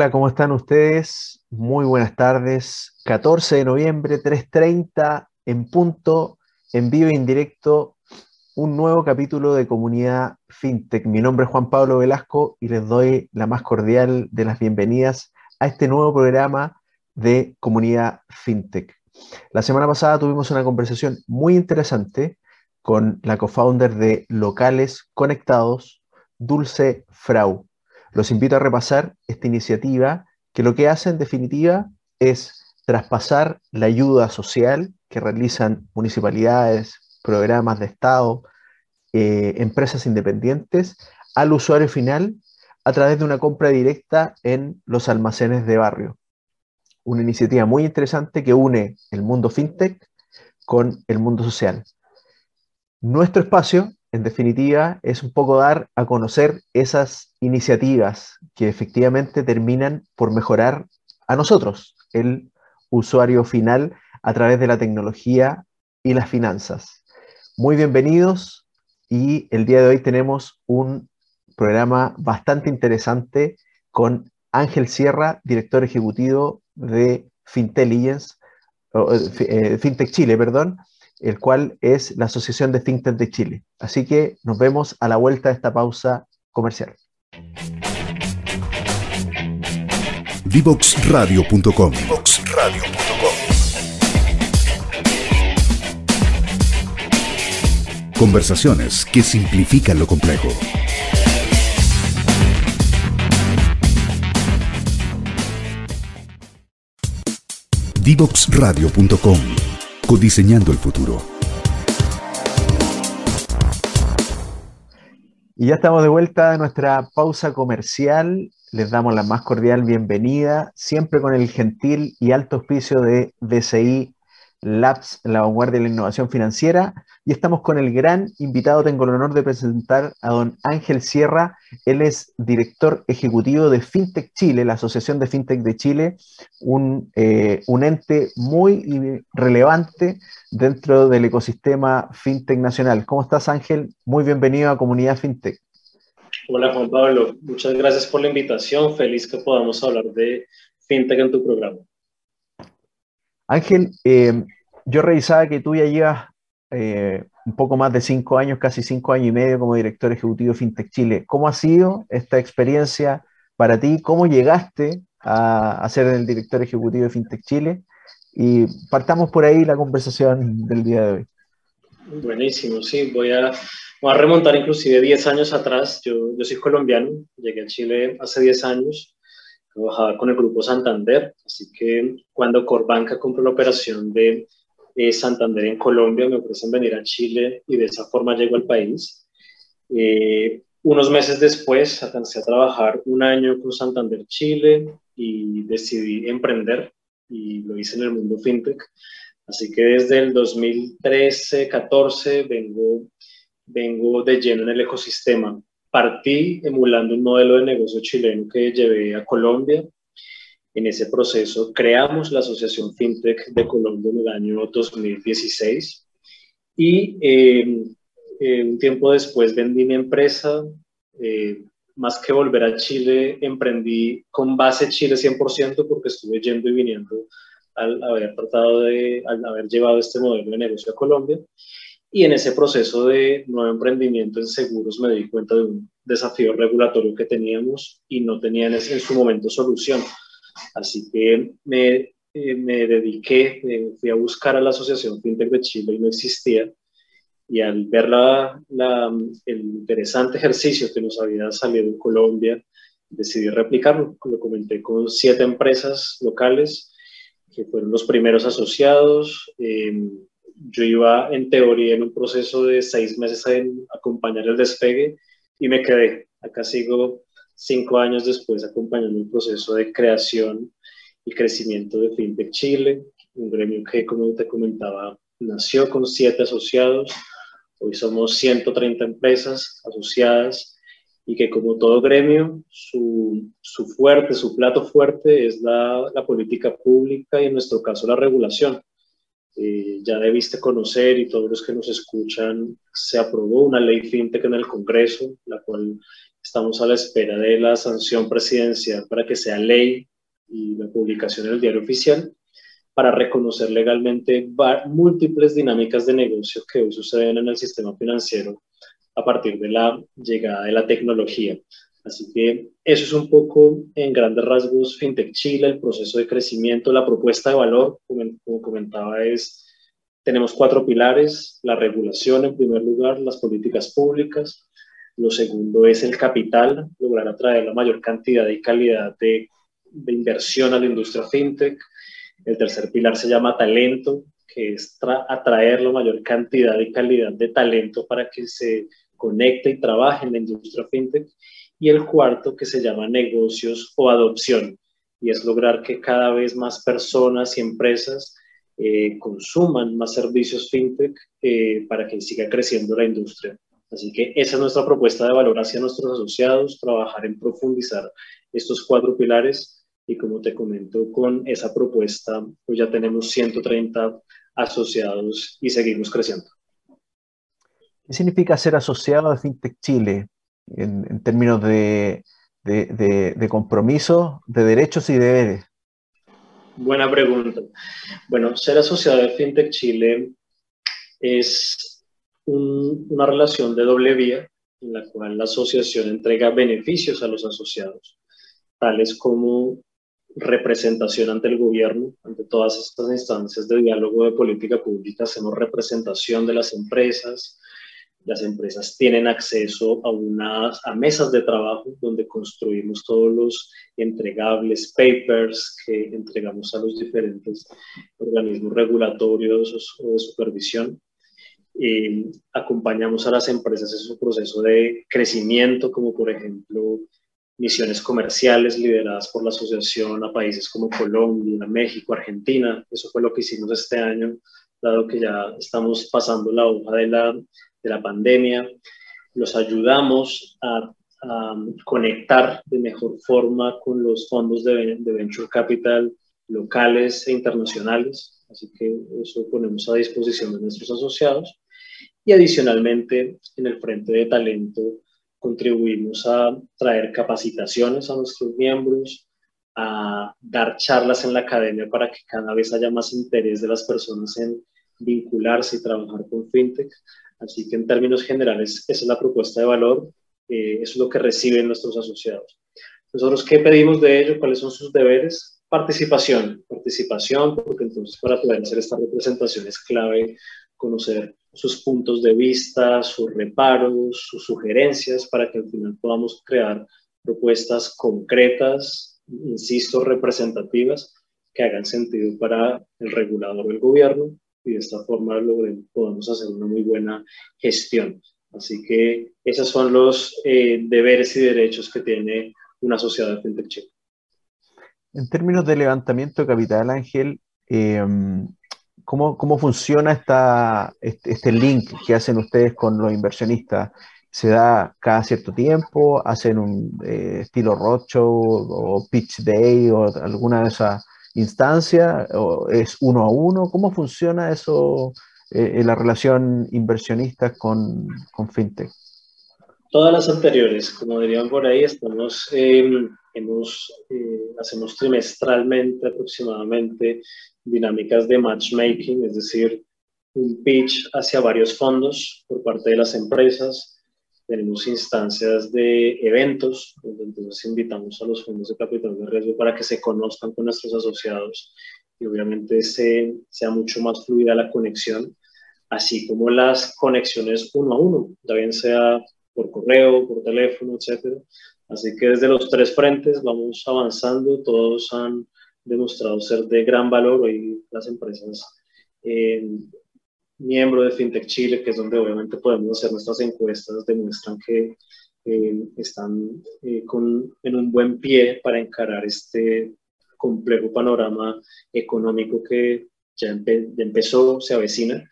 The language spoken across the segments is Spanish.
Hola, ¿cómo están ustedes? Muy buenas tardes. 14 de noviembre, 3.30 en punto, en vivo e indirecto, un nuevo capítulo de Comunidad FinTech. Mi nombre es Juan Pablo Velasco y les doy la más cordial de las bienvenidas a este nuevo programa de Comunidad FinTech. La semana pasada tuvimos una conversación muy interesante con la co-founder de Locales Conectados, Dulce Frau. Los invito a repasar esta iniciativa que lo que hace en definitiva es traspasar la ayuda social que realizan municipalidades, programas de Estado, eh, empresas independientes al usuario final a través de una compra directa en los almacenes de barrio. Una iniciativa muy interesante que une el mundo fintech con el mundo social. Nuestro espacio en definitiva, es un poco dar a conocer esas iniciativas que efectivamente terminan por mejorar a nosotros, el usuario final, a través de la tecnología y las finanzas. Muy bienvenidos y el día de hoy tenemos un programa bastante interesante con Ángel Sierra, director ejecutivo de Fintelligence, eh, Fintech Chile, perdón, el cual es la Asociación de Think de Chile. Así que nos vemos a la vuelta de esta pausa comercial. Divoxradio.com Conversaciones que simplifican lo complejo. Divoxradio.com Codiseñando el futuro. Y ya estamos de vuelta de nuestra pausa comercial. Les damos la más cordial bienvenida, siempre con el gentil y alto auspicio de DCI Labs, la vanguardia de la innovación financiera. Y estamos con el gran invitado, tengo el honor de presentar a don Ángel Sierra. Él es director ejecutivo de FinTech Chile, la Asociación de FinTech de Chile, un, eh, un ente muy relevante dentro del ecosistema FinTech nacional. ¿Cómo estás, Ángel? Muy bienvenido a Comunidad FinTech. Hola, Juan Pablo. Muchas gracias por la invitación. Feliz que podamos hablar de FinTech en tu programa. Ángel, eh, yo revisaba que tú ya llevas eh, un poco más de cinco años, casi cinco años y medio como director ejecutivo de FinTech Chile. ¿Cómo ha sido esta experiencia para ti? ¿Cómo llegaste a, ser el director ejecutivo de FinTech Chile? Y partamos por ahí la conversación del día de hoy. Buenísimo, sí, voy a, a remontar inclusive 10 años atrás. Yo, yo soy colombiano, llegué a Chile hace 10 años trabajaba con el grupo Santander, así que cuando Corbanca compró la operación de eh, Santander en Colombia, me ofrecen venir a Chile y de esa forma llego al país. Eh, unos meses después alcancé a trabajar un año con Santander Chile y decidí emprender y lo hice en el mundo fintech. Así que desde el 2013-14 vengo, vengo de lleno en el ecosistema partí emulando un modelo de negocio chileno que llevé a Colombia. En ese proceso creamos la Asociación FinTech de Colombia en el año 2016 y eh, eh, un tiempo después vendí mi empresa. Eh, más que volver a Chile, emprendí con base Chile 100% porque estuve yendo y viniendo al haber tratado de, al haber llevado este modelo de negocio a Colombia. Y en ese proceso de nuevo emprendimiento en seguros me di cuenta de un desafío regulatorio que teníamos y no tenía en, su momento solución. Así que me, eh, me dediqué, eh, fui a buscar a la Asociación FinTech de Chile y no existía. Y al ver la, la, el interesante ejercicio que nos había salido en Colombia, decidí replicarlo. Lo comenté con siete empresas locales que fueron los primeros asociados. Eh, yo iba en teoría en un proceso de seis meses a acompañar el despegue y me quedé. Acá sigo cinco años después acompañando el proceso de creación y crecimiento de FinTech Chile, un gremio que, como te comentaba, nació con siete asociados. Hoy somos 130 empresas asociadas y que como todo gremio, su, su fuerte, su plato fuerte es la política pública y en nuestro caso la regulación eh, ya debiste conocer y todos los que nos escuchan, se aprobó una ley fintech en el Congreso, la cual Estamos a la espera de la sanción presidencial para que sea ley y la publicación en el diario oficial para reconocer legalmente múltiples dinámicas de negocio que hoy suceden en el sistema financiero a partir de la llegada de la tecnología. Así que eso es un poco en grandes rasgos FinTech Chile, el proceso de crecimiento, la propuesta de valor, como, comentaba, es, tenemos cuatro pilares, la regulación en primer lugar, las políticas públicas, lo segundo es el capital, lograr atraer la mayor cantidad y calidad de, de inversión a la industria FinTech, el tercer pilar se llama talento, que es atraer la mayor cantidad y calidad de talento para que se conecte y trabaje en la industria fintech. Y el cuarto que se llama negocios o adopción, y es lograr que cada vez más personas y empresas eh, consuman más servicios fintech eh, para que siga creciendo la industria. Así que esa es nuestra propuesta de valor hacia nuestros asociados, trabajar en profundizar estos cuatro pilares y como te comento, con esa propuesta pues ya tenemos 130 asociados y seguimos creciendo. ¿Qué significa ser asociado a FinTech Chile en, términos de, de, de, compromisos, de derechos y deberes? Buena pregunta. Bueno, ser asociado de FinTech Chile es una relación de doble vía en la cual la asociación entrega beneficios a los asociados, tales como representación ante el gobierno, ante todas estas instancias de diálogo de política pública, hacemos representación de las empresas. Las empresas tienen acceso a, unas, a mesas de trabajo donde construimos todos los entregables, papers que entregamos a los diferentes organismos regulatorios o de supervisión. acompañamos a las empresas en su proceso de crecimiento, como por ejemplo misiones comerciales lideradas por la asociación a países como Colombia, México, Argentina. Eso fue lo que hicimos este año, dado que ya estamos pasando la hoja de la, de la pandemia. Los ayudamos a, conectar de mejor forma con los fondos de, de Venture Capital locales e internacionales. Así que eso ponemos a disposición de nuestros asociados. Y adicionalmente, en el frente de talento, contribuimos a traer capacitaciones a nuestros miembros, a dar charlas en la academia para que cada vez haya más interés de las personas en vincularse y trabajar con FinTech. Así que en términos generales, esa es la propuesta de valor, eh, es lo que reciben nuestros asociados. Nosotros, ¿qué pedimos de ellos? ¿Cuáles son sus deberes? Participación, participación, porque entonces para poder hacer esta representación es clave conocer sus puntos de vista, sus reparos, sus sugerencias, para que al final podamos crear propuestas concretas, insisto, representativas, que hagan sentido para el regulador del gobierno y de esta forma podamos hacer una muy buena gestión. Así que esos son los eh, deberes y derechos que tiene una sociedad de fintech En términos de levantamiento de capital, Ángel, eh, ¿Cómo, cómo funciona esta, este, este, link que hacen ustedes con los inversionistas? ¿Se da cada cierto tiempo? ¿Hacen un eh, estilo roadshow o pitch day o alguna de esas instancias? ¿O es uno a uno? ¿Cómo funciona eso eh, en la relación inversionistas con, con FinTech? Todas las anteriores, como dirían por ahí, estamos, hemos, eh, hacemos trimestralmente aproximadamente dinámicas de matchmaking, es decir, un pitch hacia varios fondos por parte de las empresas. Tenemos instancias de eventos, donde entonces invitamos a los fondos de capital de riesgo para que se conozcan con nuestros asociados y obviamente se, sea mucho más fluida la conexión, así como las conexiones uno a uno, también sea por correo, por teléfono, etc. Así que desde los tres frentes vamos avanzando, todos han demostrado ser de gran valor. Hoy las empresas eh, miembro de FinTech Chile, que es donde obviamente podemos hacer nuestras encuestas, demuestran que eh, están eh, con, en un buen pie para encarar este complejo panorama económico que ya, empezó, se avecina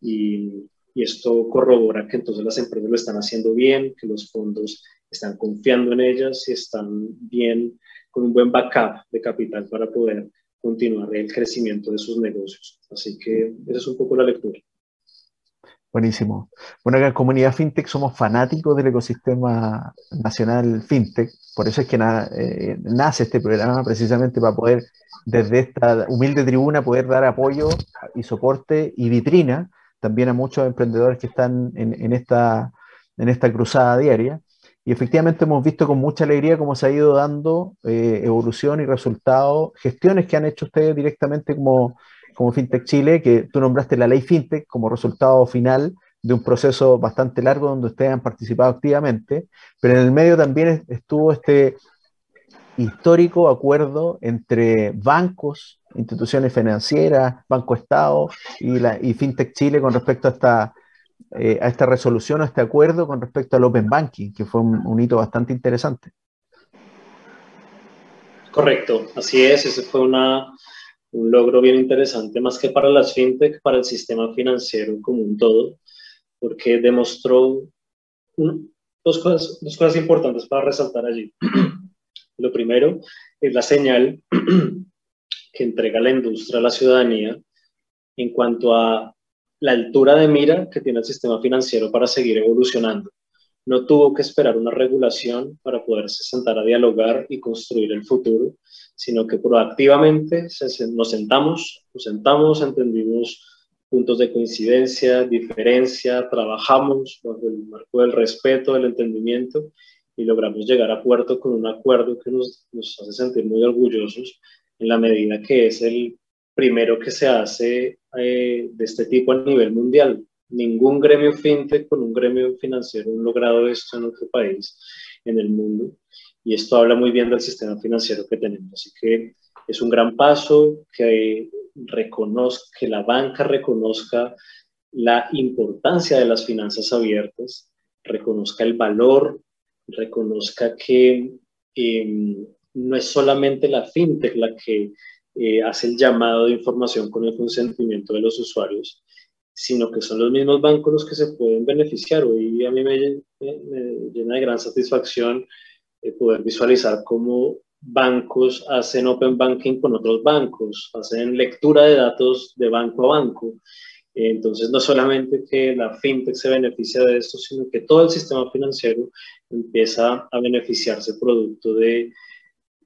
y, y, esto corrobora que entonces las empresas lo están haciendo bien, que los fondos están confiando en ellas y están bien con un buen backup de capital para poder continuar el crecimiento de sus negocios. Así que esa es un poco la lectura. Buenísimo. Bueno, acá en Comunidad FinTech somos fanáticos del ecosistema nacional FinTech, por eso es que eh, nace este programa precisamente para poder desde esta humilde tribuna poder dar apoyo y soporte y vitrina también a muchos emprendedores que están en, esta, en esta cruzada diaria. Y efectivamente hemos visto con mucha alegría cómo se ha ido dando eh, evolución y resultados, gestiones que han hecho ustedes directamente como, como FinTech Chile, que tú nombraste la ley FinTech como resultado final de un proceso bastante largo donde ustedes han participado activamente, pero en el medio también estuvo este histórico acuerdo entre bancos, instituciones financieras, Banco Estado y, la, y FinTech Chile con respecto a esta, eh, a esta resolución, a este acuerdo con respecto al Open Banking, que fue un, hito bastante interesante. Correcto, así es, ese fue una, un logro bien interesante, más que para las fintech, para el sistema financiero como un todo, porque demostró dos, cosas, dos cosas importantes para resaltar allí. Lo primero es la señal que entrega la industria a la ciudadanía en cuanto a la altura de mira que tiene el sistema financiero para seguir evolucionando. No tuvo que esperar una regulación para poderse sentar a dialogar y construir el futuro, sino que proactivamente nos sentamos, nos sentamos, entendimos puntos de coincidencia, diferencia, trabajamos bajo el marco del respeto, del entendimiento y logramos llegar a puerto con un acuerdo que nos, nos hace sentir muy orgullosos en la medida que es el primero que se hace eh, de este tipo a nivel mundial. Ningún gremio fintech con un gremio financiero ha logrado esto en otro país, en el mundo. Y esto habla muy bien del sistema financiero que tenemos. Así que es un gran paso que reconozca, que la banca reconozca la importancia de las finanzas abiertas, reconozca el valor, reconozca que em, no es solamente la fintech la que eh, hace el llamado de información con el consentimiento de los usuarios, sino que son los mismos bancos los que se pueden beneficiar. Hoy a mí me, llena de gran satisfacción eh, poder visualizar cómo bancos hacen open banking con otros bancos, hacen lectura de datos de banco a banco. Entonces, no solamente que la fintech se beneficia de esto, sino que todo el sistema financiero empieza a beneficiarse producto de,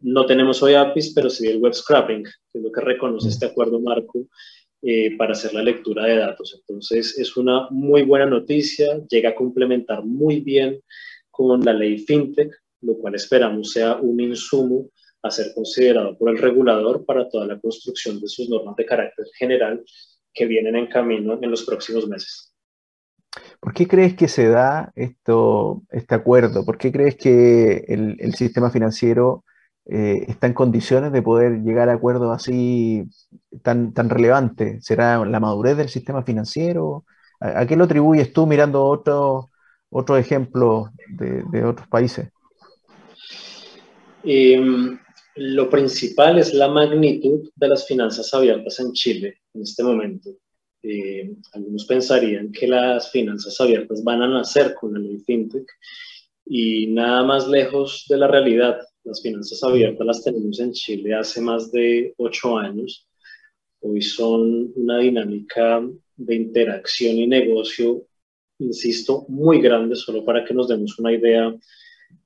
no tenemos hoy APIs, pero sí el web scrapping, que es lo que reconoce este acuerdo marco eh, para hacer la lectura de datos. Entonces, es una muy buena noticia, llega a complementar muy bien con la ley fintech, lo cual esperamos sea un insumo a ser considerado por el regulador para toda la construcción de sus normas de carácter general que vienen en camino en los próximos meses. ¿Por qué crees que se da esto, este acuerdo? ¿Por qué crees que el, sistema financiero eh, está en condiciones de poder llegar a acuerdos así tan, tan relevantes? ¿Será la madurez del sistema financiero? ¿A, qué lo atribuyes tú mirando otros otro ejemplos de, de otros países? Em, lo principal es la magnitud de las finanzas abiertas en Chile en este momento. Em, algunos pensarían que las finanzas abiertas van a nacer con la ley FinTech y nada más lejos de la realidad. Las finanzas abiertas las tenemos en Chile hace más de ocho años. Hoy son una dinámica de interacción y negocio, insisto, muy grande, solo para que nos demos una idea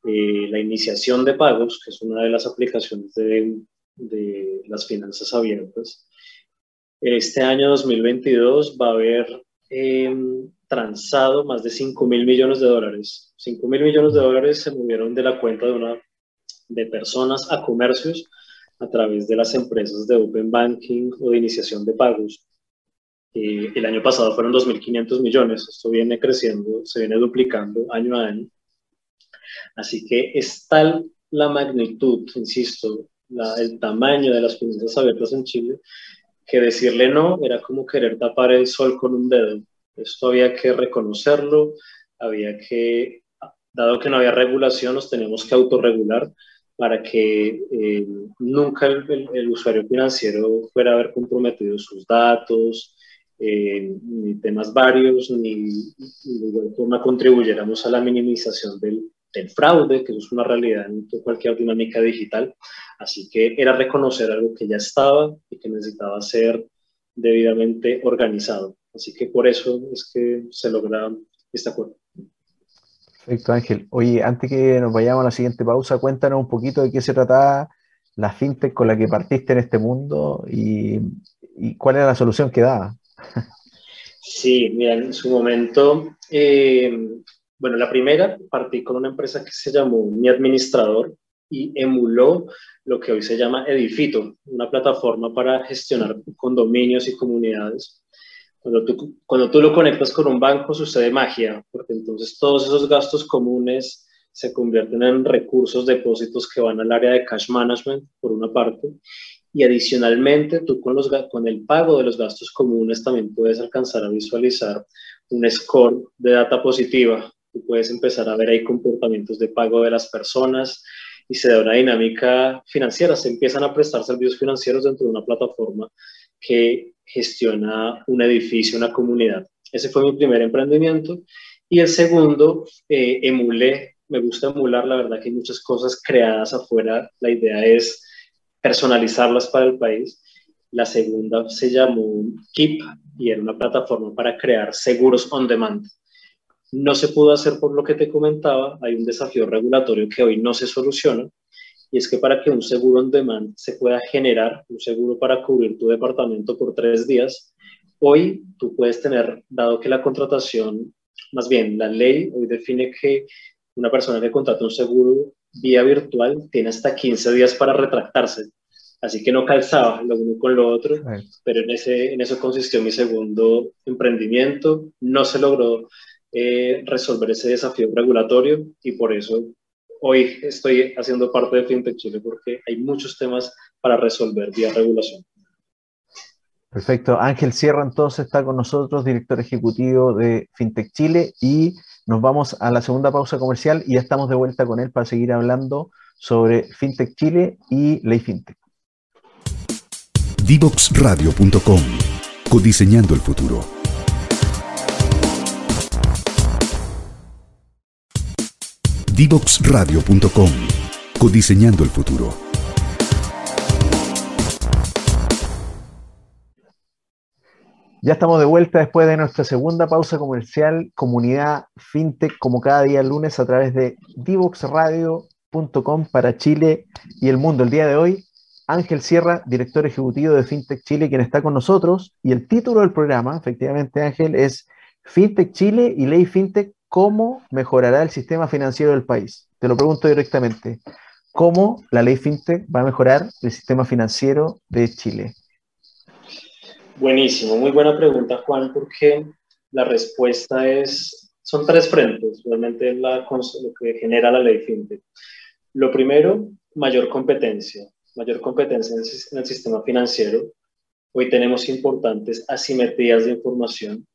eh, la iniciación de pagos, que es una de las aplicaciones de, de las finanzas abiertas. Este año 2022 va a haber eh, transado más de 5 mil millones de dólares. 5 mil millones de dólares se movieron de la cuenta de, una, de personas a comercios a través de las empresas de Open Banking o de iniciación de pagos. Eh, el año pasado fueron 2.500 millones, esto viene creciendo, se viene duplicando año a año. Así que es tal la magnitud, insisto, el tamaño de las finanzas abiertas en Chile, que decirle no era como querer tapar el sol con un dedo. Esto había que reconocerlo, había que, dado que no había regulación, nos teníamos que autorregular para que eh, nunca el, usuario financiero fuera a haber comprometido sus datos, eh, ni temas varios, ni, de igual forma contribuyéramos a la minimización del, el fraude, que es una realidad en cualquier dinámica digital. Así que era reconocer algo que ya estaba y que necesitaba ser debidamente organizado. Así que por eso es que se logra este acuerdo. Perfecto, Ángel. Oye, antes que nos vayamos a la siguiente pausa, cuéntanos un poquito de qué se trataba la fintech con la que partiste en este mundo y, cuál era la solución que daba. Sí, mira, en su momento, eh, bueno, la primera partí con una empresa que se llamó Mi Administrador y emuló lo que hoy se llama Edifito, una plataforma para gestionar condominios y comunidades. Cuando tú, cuando tú lo conectas con un banco sucede magia, porque entonces todos esos gastos comunes se convierten en recursos, depósitos que van al área de cash management, por una parte, y adicionalmente tú con, los, con el pago de los gastos comunes también puedes alcanzar a visualizar un score de data positiva. Tú puedes empezar a ver ahí comportamientos de pago de las personas y se da una dinámica financiera. Se empiezan a prestar servicios financieros dentro de una plataforma que gestiona un edificio, una comunidad. Ese fue mi primer emprendimiento. Y el segundo, eh, emulé me gusta emular, la verdad que hay muchas cosas creadas afuera, la idea es personalizarlas para el país. La segunda se llamó Keep y era una plataforma para crear seguros on demand. No se pudo hacer por lo que te comentaba, hay un desafío regulatorio que hoy no se soluciona, y es que para que un seguro on demand se pueda generar, un seguro para cubrir tu departamento por tres días, hoy tú puedes tener, dado que la contratación, más bien la ley hoy define que una persona que contrata un seguro vía virtual tiene hasta 15 días para retractarse. Así que no calzaba lo uno con lo otro, pero en, ese, en eso consistió mi segundo emprendimiento. No se logró eh, resolver ese desafío regulatorio y por eso hoy estoy haciendo parte de FinTech Chile porque hay muchos temas para resolver vía regulación. Perfecto. Ángel Sierra entonces está con nosotros, director ejecutivo de FinTech Chile y nos vamos a la segunda pausa comercial y ya estamos de vuelta con él para seguir hablando sobre FinTech Chile y Ley FinTech. Divoxradio.com Codiseñando el futuro. Divoxradio.com Codiseñando el futuro. Ya estamos de vuelta después de nuestra segunda pausa comercial, comunidad fintech, como cada día lunes a través de divoxradio.com para Chile y el mundo. El día de hoy, Ángel Sierra, director ejecutivo de FinTech Chile, quien está con nosotros. Y el título del programa, efectivamente, Ángel, es FinTech Chile y Ley FinTech, ¿cómo mejorará el sistema financiero del país? Te lo pregunto directamente. ¿Cómo la ley FinTech va a mejorar el sistema financiero de Chile? Buenísimo, muy buena pregunta, Juan, porque la respuesta es, son tres frentes, realmente la, lo que genera la ley FinTech. Lo primero, mayor competencia, mayor competencia en el, sistema financiero. Hoy tenemos importantes asimetrías de información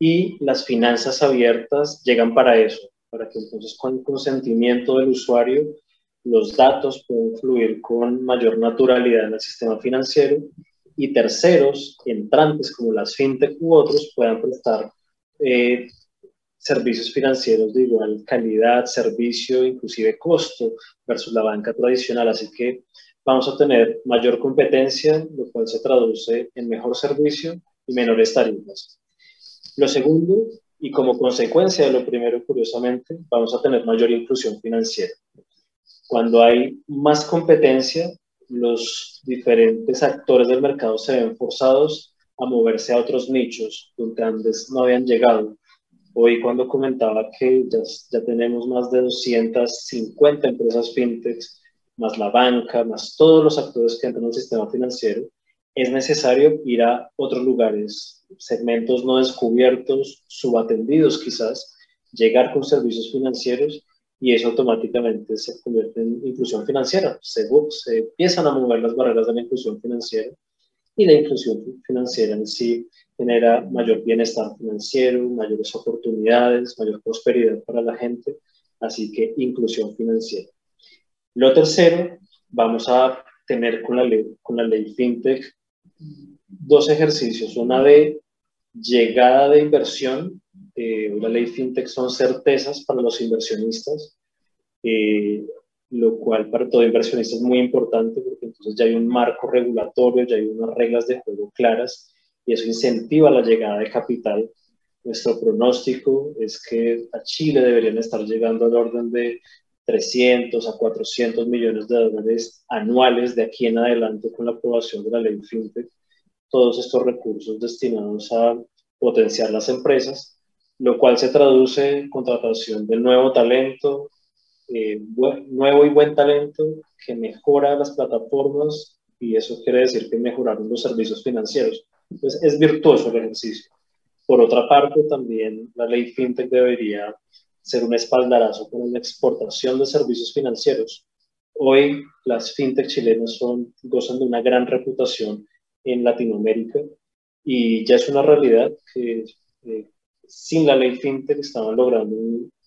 y las finanzas abiertas llegan para eso, para que entonces con el consentimiento del usuario los datos puedan fluir con mayor naturalidad en el sistema financiero y terceros entrantes como las fintech u otros puedan prestar eh, servicios financieros de igual calidad, servicio, inclusive costo versus la banca tradicional. Así que vamos a tener mayor competencia, lo cual se traduce en mejor servicio y menores tarifas. Lo segundo, y como consecuencia de lo primero, curiosamente, vamos a tener mayor inclusión financiera. Cuando hay más competencia, los diferentes actores del mercado se ven forzados a moverse a otros nichos donde antes no habían llegado. Hoy cuando comentaba que ya, ya tenemos más de 250 empresas fintechs, más la banca, más todos los actores que entran en el sistema financiero, es necesario ir a otros lugares, segmentos no descubiertos, subatendidos quizás, llegar con servicios financieros y eso automáticamente se convierte en inclusión financiera. Se, se empiezan a mover las barreras de la inclusión financiera y la inclusión financiera en sí genera mayor bienestar financiero, mayores oportunidades, mayor prosperidad para la gente, así que inclusión financiera. Lo tercero, vamos a tener con la con la ley FinTech dos ejercicios, una de llegada de inversión eh, la ley FinTech son certezas para los inversionistas, eh, lo cual para todo inversionista es muy importante porque entonces ya hay un marco regulatorio, ya hay unas reglas de juego claras y eso incentiva la llegada de capital. Nuestro pronóstico es que a Chile deberían estar llegando al orden de 300 a 400 millones de dólares anuales de aquí en adelante con la aprobación de la ley FinTech. Todos estos recursos destinados a potenciar las empresas, lo cual se traduce en contratación de nuevo talento, eh, nuevo y buen talento que mejora las plataformas y eso quiere decir que mejoraron los servicios financieros. Entonces es virtuoso el ejercicio. Por otra parte, también la ley FinTech debería ser un espaldarazo con la exportación de servicios financieros. Hoy las FinTech chilenas son, gozan de una gran reputación en Latinoamérica y ya es una realidad que eh, sin la ley FinTech estaban logrando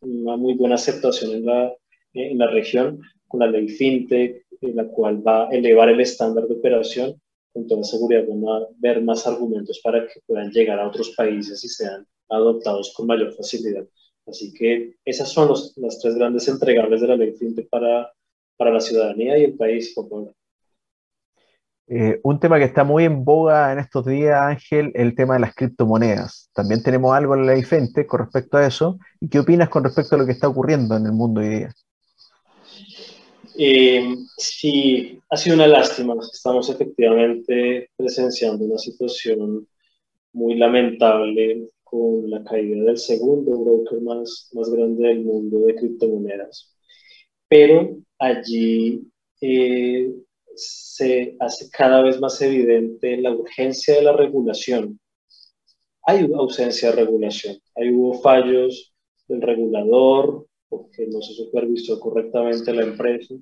una muy buena aceptación en la, en la región con la ley FinTech, en la cual va a elevar el estándar de operación. Con toda seguridad van a ver más argumentos para que puedan llegar a otros países y sean adoptados con mayor facilidad. Así que esas son los, las tres grandes entregables de la ley FinTech para, para la ciudadanía y el país. Por eh, un tema que está muy en boga en estos días, Ángel, el tema de las criptomonedas. También tenemos algo en la FinTech con respecto a eso. ¿Y qué opinas con respecto a lo que está ocurriendo en el mundo hoy día? Eh, sí, ha sido una lástima. Estamos efectivamente presenciando una situación muy lamentable con la caída del segundo broker más, más grande del mundo de criptomonedas. Pero allí eh, se hace cada vez más evidente la urgencia de la regulación. Hay ausencia de regulación, hay hubo fallos del regulador porque no se supervisó correctamente la empresa.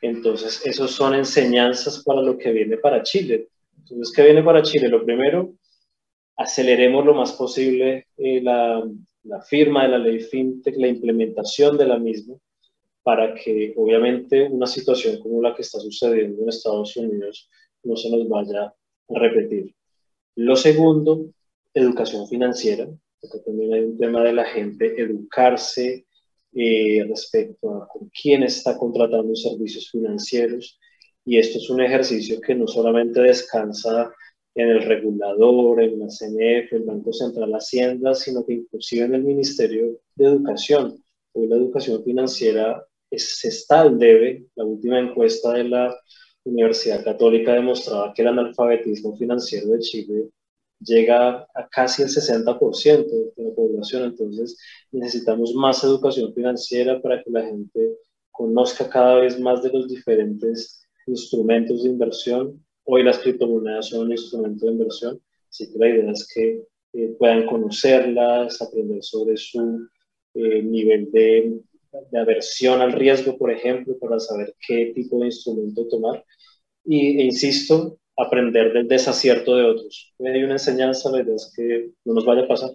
Entonces, esos son enseñanzas para lo que viene para Chile. Entonces, ¿qué viene para Chile? Lo primero, aceleremos lo más posible eh, la, la, firma de la ley FinTech, la implementación de la misma, para que obviamente una situación como la que está sucediendo en Estados Unidos no se nos vaya a repetir. Lo segundo, educación financiera, porque también hay un tema de la gente educarse eh, respecto a con quién está contratando servicios financieros. Y esto es un ejercicio que no solamente descansa en el regulador, en la CNF, el Banco Central Hacienda, sino que inclusive en el Ministerio de Educación. Hoy la educación financiera es, está al debe. La última encuesta de la Universidad Católica demostraba que el analfabetismo financiero de Chile llega a casi el 60% de la población. Entonces necesitamos más educación financiera para que la gente conozca cada vez más de los diferentes instrumentos de inversión Hoy las criptomonedas son un instrumento de inversión, así que la idea es que eh, puedan conocerlas, aprender sobre su eh, nivel de, de, aversión al riesgo, por ejemplo, para saber qué tipo de instrumento tomar. Y, e insisto, aprender del desacierto de otros. Hay una enseñanza, la idea es que no nos vaya a pasar.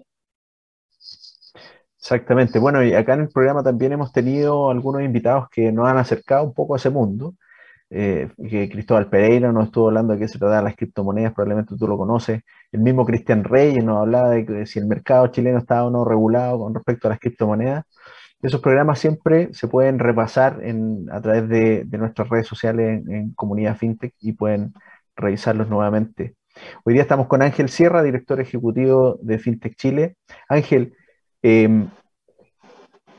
Exactamente. Bueno, y acá en el programa también hemos tenido algunos invitados que nos han acercado un poco a ese mundo. Eh, que Cristóbal Pereira nos estuvo hablando de que se trata de las criptomonedas, probablemente tú lo conoces. El mismo Cristian Reyes nos hablaba de que si el mercado chileno estaba o no regulado con respecto a las criptomonedas. Esos programas siempre se pueden repasar a través de, nuestras redes sociales en, Comunidad FinTech y pueden revisarlos nuevamente. Hoy día estamos con Ángel Sierra, director ejecutivo de FinTech Chile. Ángel, eh,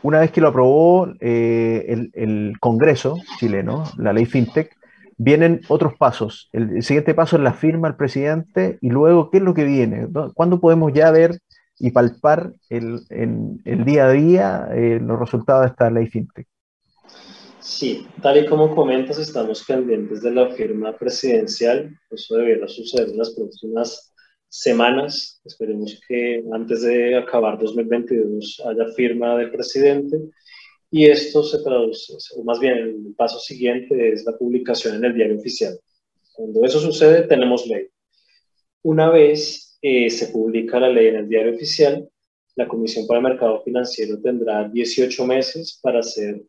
una vez que lo aprobó eh, el, Congreso chileno, la ley FinTech, vienen otros pasos. El, siguiente paso es la firma del presidente y luego, ¿qué es lo que viene? ¿Cuándo podemos ya ver y palpar el, en el día a día eh, los resultados de esta ley FinTech? Sí, tal y como comentas, estamos pendientes de la firma presidencial. Eso debería suceder en las próximas semanas. Esperemos que antes de acabar 2022 haya firma del presidente. Y esto se traduce, o más bien el paso siguiente es la publicación en el diario oficial. Cuando eso sucede, tenemos ley. Una vez eh, se publica la ley en el diario oficial, la Comisión para el Mercado Financiero tendrá 18 meses para hacer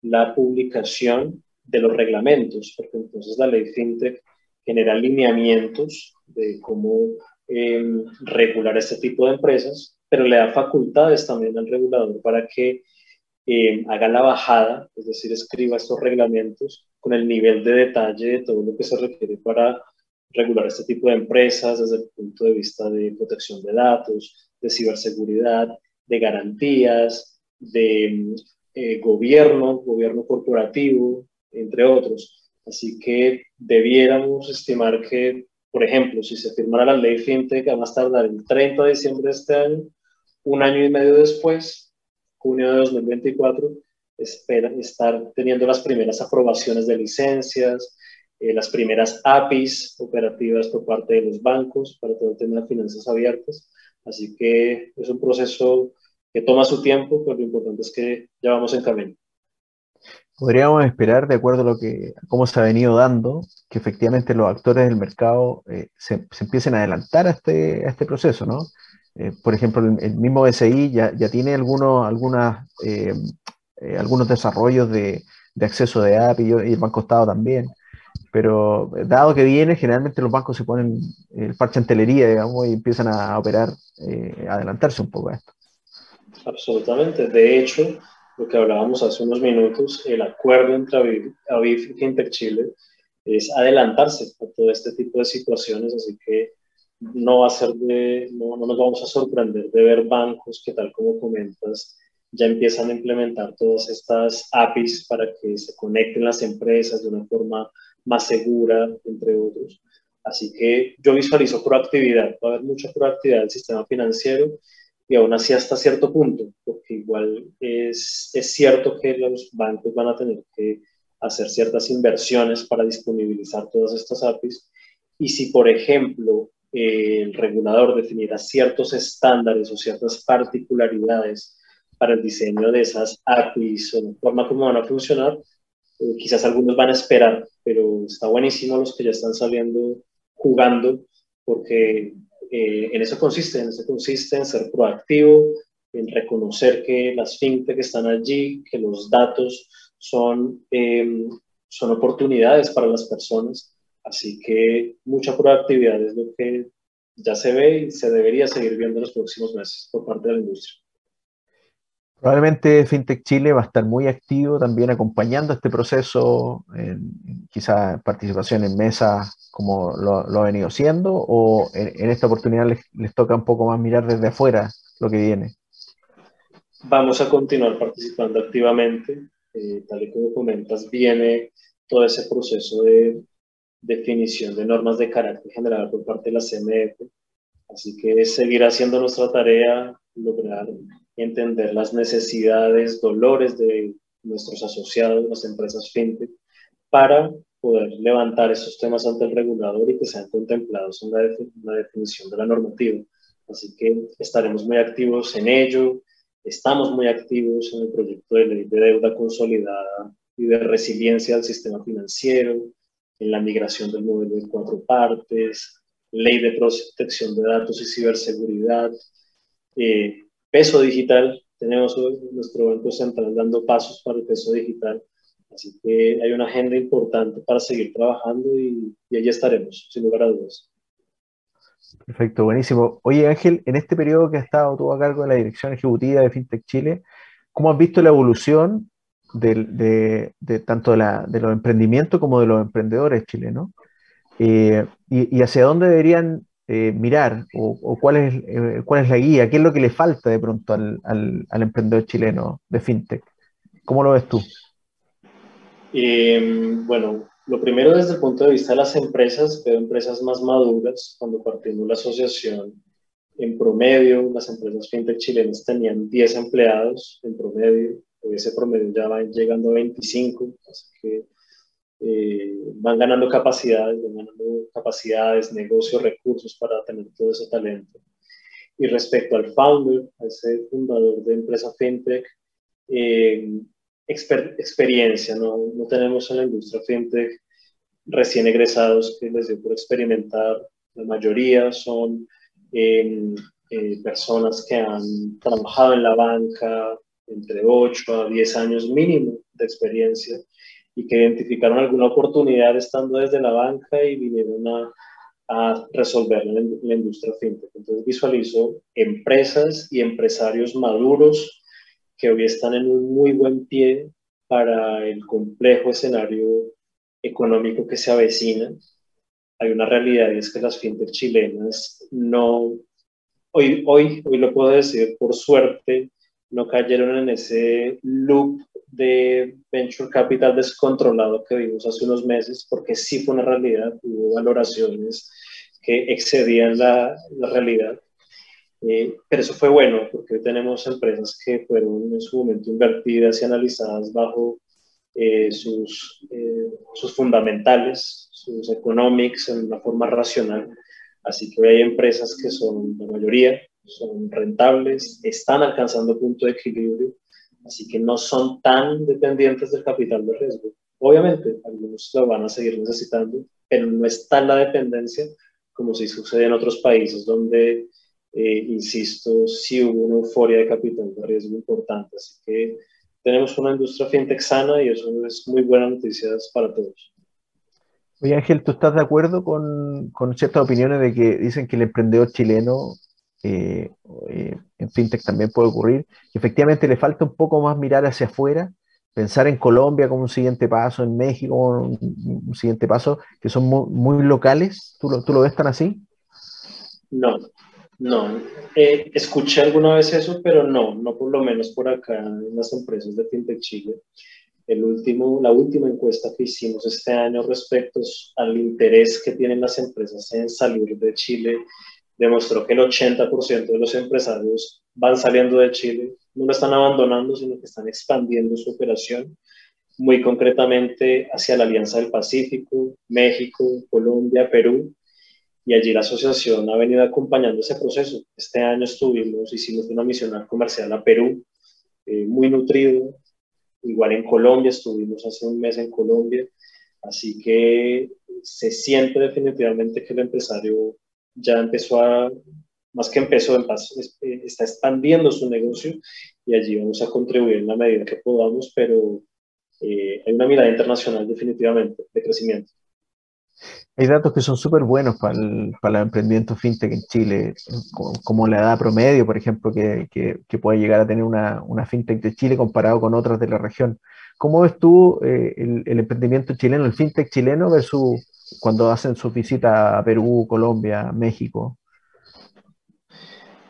la publicación de los reglamentos, porque entonces la ley FinTech genera lineamientos de cómo regular este tipo de empresas, pero le da facultades también al regulador para que eh, haga la bajada, es decir, escriba estos reglamentos con el nivel de detalle de todo lo que se requiere para regular este tipo de empresas desde el punto de vista de protección de datos, de ciberseguridad, de garantías, de eh, gobierno, gobierno corporativo, entre otros. Así que debiéramos estimar que, por ejemplo, si se firmara la ley FinTech a más tardar el 30 de diciembre de este año, un año y medio después, junio de 2024, esperan estar teniendo las primeras aprobaciones de licencias, eh, las primeras APIs operativas por parte de los bancos para todo el tema de finanzas abiertas. Así que es un proceso que toma su tiempo, pero lo importante es que ya vamos en camino. Podríamos esperar, de acuerdo a lo que, cómo se ha venido dando, que efectivamente los actores del mercado eh, se, se, empiecen a adelantar a este, a este proceso, ¿no? Eh, por ejemplo, el, mismo BCI ya, ya tiene algunos, algunas, eh, algunos desarrollos de, de, acceso de API y el Banco Estado también pero dado que viene, generalmente los bancos se ponen el parche en telería, digamos, y empiezan a operar, a adelantarse un poco a esto. Absolutamente. De hecho, lo que hablábamos hace unos minutos, el acuerdo entre Aviv, y Interchile es adelantarse a todo este tipo de situaciones, así que no va a ser de, no, no, nos vamos a sorprender de ver bancos que tal como comentas ya empiezan a implementar todas estas APIs para que se conecten las empresas de una forma más segura, entre otros. Así que yo visualizo proactividad, va a haber mucha proactividad del sistema financiero y aún así hasta cierto punto, porque igual es, es cierto que los bancos van a tener que hacer ciertas inversiones para disponibilizar todas estas APIs. Y si, por ejemplo, el regulador definiera ciertos estándares o ciertas particularidades para el diseño de esas APIs o la forma como van a funcionar, eh, quizás algunos van a esperar, pero está buenísimo los que ya están saliendo jugando, porque eh, en eso consiste, en eso consiste en ser proactivo, en reconocer que las fintech están allí, que los datos son, em, son oportunidades para las personas. Así que mucha proactividad es lo que ya se ve y se debería seguir viendo en los próximos meses por parte de la industria. Probablemente FinTech Chile va a estar muy activo también acompañando este proceso, en, quizá participación en mesas como lo, ha venido siendo, o en, esta oportunidad les, toca un poco más mirar desde afuera lo que viene. Vamos a continuar participando activamente, eh, tal y como comentas, viene todo ese proceso de definición de normas de carácter general por parte de la CMF, así que seguirá siendo nuestra tarea lograr entender las necesidades, dolores de nuestros asociados, las empresas fintech, para poder levantar esos temas ante el regulador y que sean contemplados en la, definición de la normativa. Así que estaremos muy activos en ello, estamos muy activos en el proyecto de ley de deuda consolidada y de resiliencia al sistema financiero, en la migración del modelo de cuatro partes, ley de protección de datos y ciberseguridad, eh, peso digital. Tenemos nuestro Banco Central dando pasos para el peso digital. Así que hay una agenda importante para seguir trabajando y, allí estaremos, sin lugar a dudas. Perfecto, buenísimo. Oye Ángel, en este periodo que has estado tú a cargo de la dirección ejecutiva de FinTech Chile, ¿cómo has visto la evolución de, tanto de, los emprendimientos como de los emprendedores chilenos? Eh, y, hacia dónde deberían eh, mirar o, cuál, es, eh, cuál es la guía, qué es lo que le falta de pronto al, al, emprendedor chileno de fintech. ¿Cómo lo ves tú? Em, bueno, lo primero desde el punto de vista de las empresas, veo empresas más maduras. Cuando partimos la asociación, en promedio, las empresas fintech chilenas tenían 10 empleados en promedio. Ese promedio ya va llegando a 25, así que eh, van ganando capacidades, van ganando capacidades, negocios, recursos para tener todo ese talento. Y respecto al founder, a ese fundador de empresa fintech, eh, experiencia, ¿no? no tenemos en la industria fintech recién egresados que les dio por experimentar, la mayoría son eh, personas que han trabajado en la banca entre 8 a 10 años mínimo de experiencia y que identificaron alguna oportunidad estando desde la banca y vinieron a, a resolverlo en la industria fintech. Entonces visualizo empresas y empresarios maduros que hoy están en un muy buen pie para el complejo escenario económico que se avecina hay una realidad y es que las fintech chilenas no, hoy, hoy, hoy lo puedo decir, por suerte, no cayeron en ese loop de venture capital descontrolado que vimos hace unos meses, porque sí fue una realidad, hubo valoraciones que excedían la, la realidad. Eh, pero eso fue bueno, porque hoy tenemos empresas que fueron en su momento invertidas y analizadas bajo eh, sus, eh, sus fundamentales, sus economics, en una forma racional. Así que hoy hay empresas que son, la mayoría, son rentables, están alcanzando punto de equilibrio, así que no son tan dependientes del capital de riesgo. Obviamente, algunos lo van a seguir necesitando, pero no es tan la dependencia como si sucede en otros países donde, eh, insisto, sí hubo una euforia de capital de riesgo importante. Así que tenemos una industria fintech sana y eso es muy buena noticia para todos. Oye Ángel, ¿tú estás de acuerdo con, con ciertas opiniones de que dicen que el emprendedor chileno eh, eh, en fintech también puede ocurrir, efectivamente le falta un poco más mirar hacia afuera, pensar en Colombia como un siguiente paso, en México como un, siguiente paso, que son muy, locales. ¿Tú lo, ¿Tú lo, ves tan así? No, no. Eh, escuché alguna vez eso, pero no, no por lo menos por acá en las empresas de fintech Chile. El último, la última encuesta que hicimos este año respecto al interés que tienen las empresas en salir de Chile demostró que el 80% de los empresarios van saliendo de Chile, no lo están abandonando, sino que están expandiendo su operación, muy concretamente hacia la Alianza del Pacífico, México, Colombia, Perú, y allí la asociación ha venido acompañando ese proceso. Este año estuvimos, hicimos una misión comercial a Perú, eh, muy nutrido, igual en Colombia, estuvimos hace un mes en Colombia, así que se siente definitivamente que el empresario ya empezó a, más que empezó, eh, está expandiendo su negocio y allí vamos a contribuir en la medida que podamos, pero eh, hay una mirada internacional definitivamente de crecimiento. Hay datos que son súper buenos para el, para el, emprendimiento fintech en Chile, como, la edad promedio, por ejemplo, que, que, puede llegar a tener una, una, fintech de Chile comparado con otras de la región. ¿Cómo ves tú eh, el, el, emprendimiento chileno, el fintech chileno versus cuando hacen su visita a Perú, Colombia, México?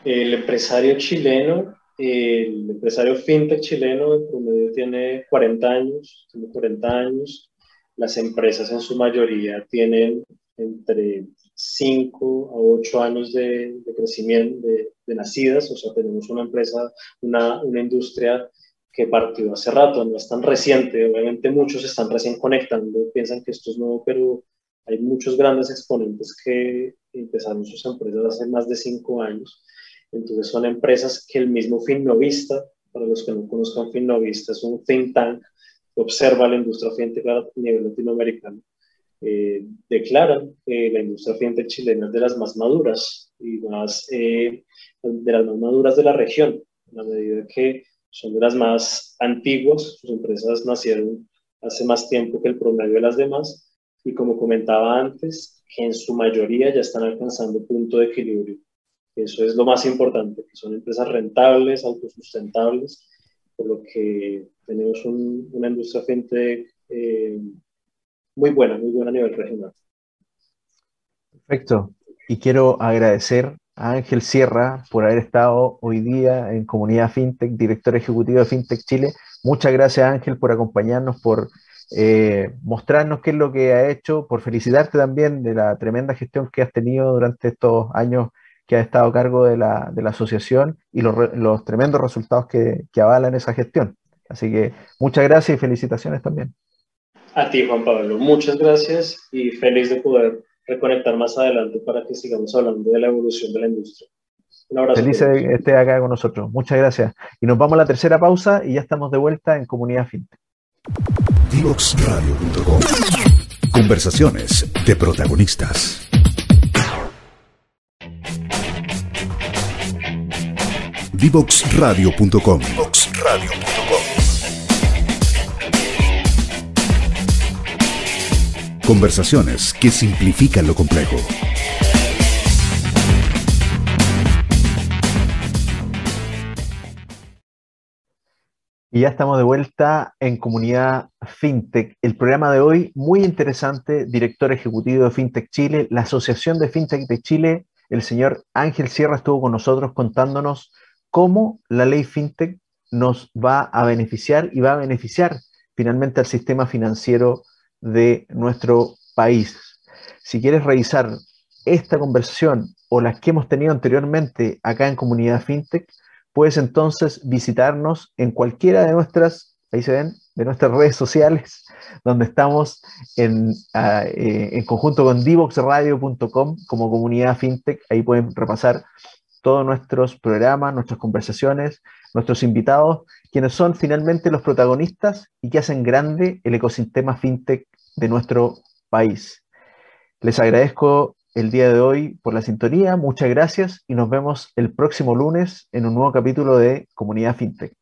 El empresario chileno, el empresario fintech chileno en promedio tiene 40 años, tiene 40 años. Las empresas en su mayoría tienen entre 5 a 8 años de, crecimiento de, de, nacidas, o sea, tenemos una empresa, una, una industria que partió hace rato, no es tan reciente, obviamente muchos están recién conectando, piensan que esto es nuevo, pero hay muchos grandes exponentes que empezaron sus empresas hace más de cinco años. Entonces son empresas que el mismo Finnovista, para los que no conozcan Finnovista, es un think tank que observa la industria fintech a nivel latinoamericano, eh, declaran que la industria fintech chilena es de las más maduras y más, eh, de las más maduras de la región, a la medida que son de las más antiguas, sus empresas nacieron hace más tiempo que el promedio de las demás y como comentaba antes, que en su mayoría ya están alcanzando punto de equilibrio. Eso es lo más importante, que son empresas rentables, autosustentables, por lo que tenemos una industria fintech eh, muy buena, muy buena a nivel regional. Perfecto. Y quiero agradecer a Ángel Sierra por haber estado hoy día en Comunidad FinTech, director ejecutivo de FinTech Chile. Muchas gracias Ángel por acompañarnos, por eh, mostrarnos qué es lo que ha hecho, por felicitarte también de la tremenda gestión que has tenido durante estos años que has estado a cargo de la, de la asociación y los, los tremendos resultados que, que, avalan esa gestión. Así que muchas gracias y felicitaciones también. A ti, Juan Pablo, muchas gracias y feliz de poder reconectar más adelante para que sigamos hablando de la evolución de la industria. Un abrazo. Feliz de esté acá con nosotros. Muchas gracias. Y nos vamos a la tercera pausa y ya estamos de vuelta en Comunidad FinTech. Divoxradio.com Conversaciones de protagonistas. Divoxradio.com Conversaciones que simplifican lo complejo. Y ya estamos de vuelta en Comunidad FinTech. El programa de hoy, muy interesante, director ejecutivo de FinTech Chile, la Asociación de FinTech de Chile, el señor Ángel Sierra estuvo con nosotros contándonos cómo la ley FinTech nos va a beneficiar y va a beneficiar finalmente al sistema financiero de nuestro país. Si quieres revisar esta conversación o las que hemos tenido anteriormente acá en Comunidad FinTech, puedes entonces visitarnos en cualquiera de nuestras, ahí se ven, de nuestras redes sociales, donde estamos en, ah, eh, en conjunto con divoxradio.com como comunidad fintech. Ahí pueden repasar todos nuestros programas, nuestras conversaciones, nuestros invitados, quienes son finalmente los protagonistas y que hacen grande el ecosistema fintech de nuestro país. Les agradezco el día de hoy por la sintonía. Muchas gracias y nos vemos el próximo lunes en un nuevo capítulo de Comunidad FinTech.